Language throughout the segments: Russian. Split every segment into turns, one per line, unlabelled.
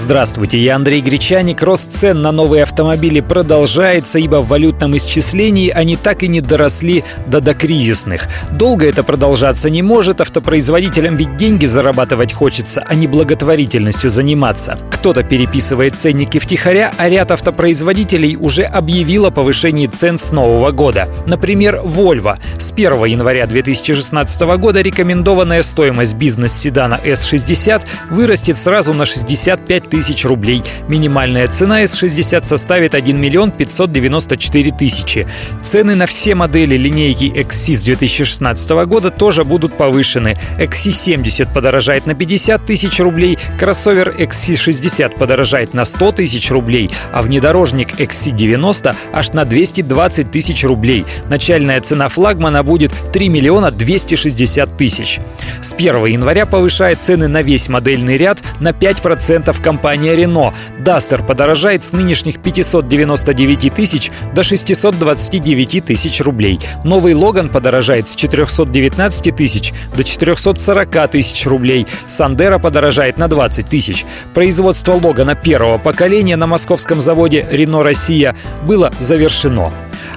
Здравствуйте, я Андрей Гречаник. Рост цен на новые автомобили продолжается, ибо в валютном исчислении они так и не доросли до докризисных. Долго это продолжаться не может, автопроизводителям ведь деньги зарабатывать хочется, а не благотворительностью заниматься. Кто-то переписывает ценники втихаря, а ряд автопроизводителей уже объявил о повышении цен с нового года. Например, Volvo. С 1 января 2016 года рекомендованная стоимость бизнес-седана S60 вырастет сразу на 65 5 тысяч рублей. Минимальная цена S60 составит 1 миллион 594 тысячи. Цены на все модели линейки XC с 2016 года тоже будут повышены. XC70 подорожает на 50 тысяч рублей, кроссовер XC60 подорожает на 100 тысяч рублей, а внедорожник XC90 аж на 220 тысяч рублей. Начальная цена флагмана будет 3 миллиона 260 тысяч. С 1 января повышает цены на весь модельный ряд на 5% компания Renault. Duster подорожает с нынешних 599 тысяч до 629 тысяч рублей. Новый Логан подорожает с 419 тысяч до 440 тысяч рублей. Сандера подорожает на 20 тысяч. Производство Логана первого поколения на московском заводе Renault Россия было завершено.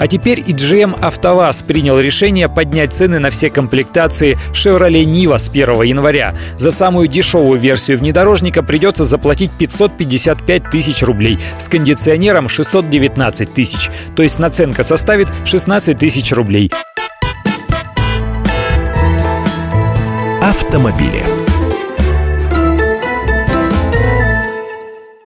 А теперь и GM «АвтоВАЗ» принял решение поднять цены на все комплектации Chevrolet Niva с 1 января. За самую дешевую версию внедорожника придется заплатить 555 тысяч рублей, с кондиционером 619 тысяч. То есть наценка составит 16 тысяч рублей.
Автомобили.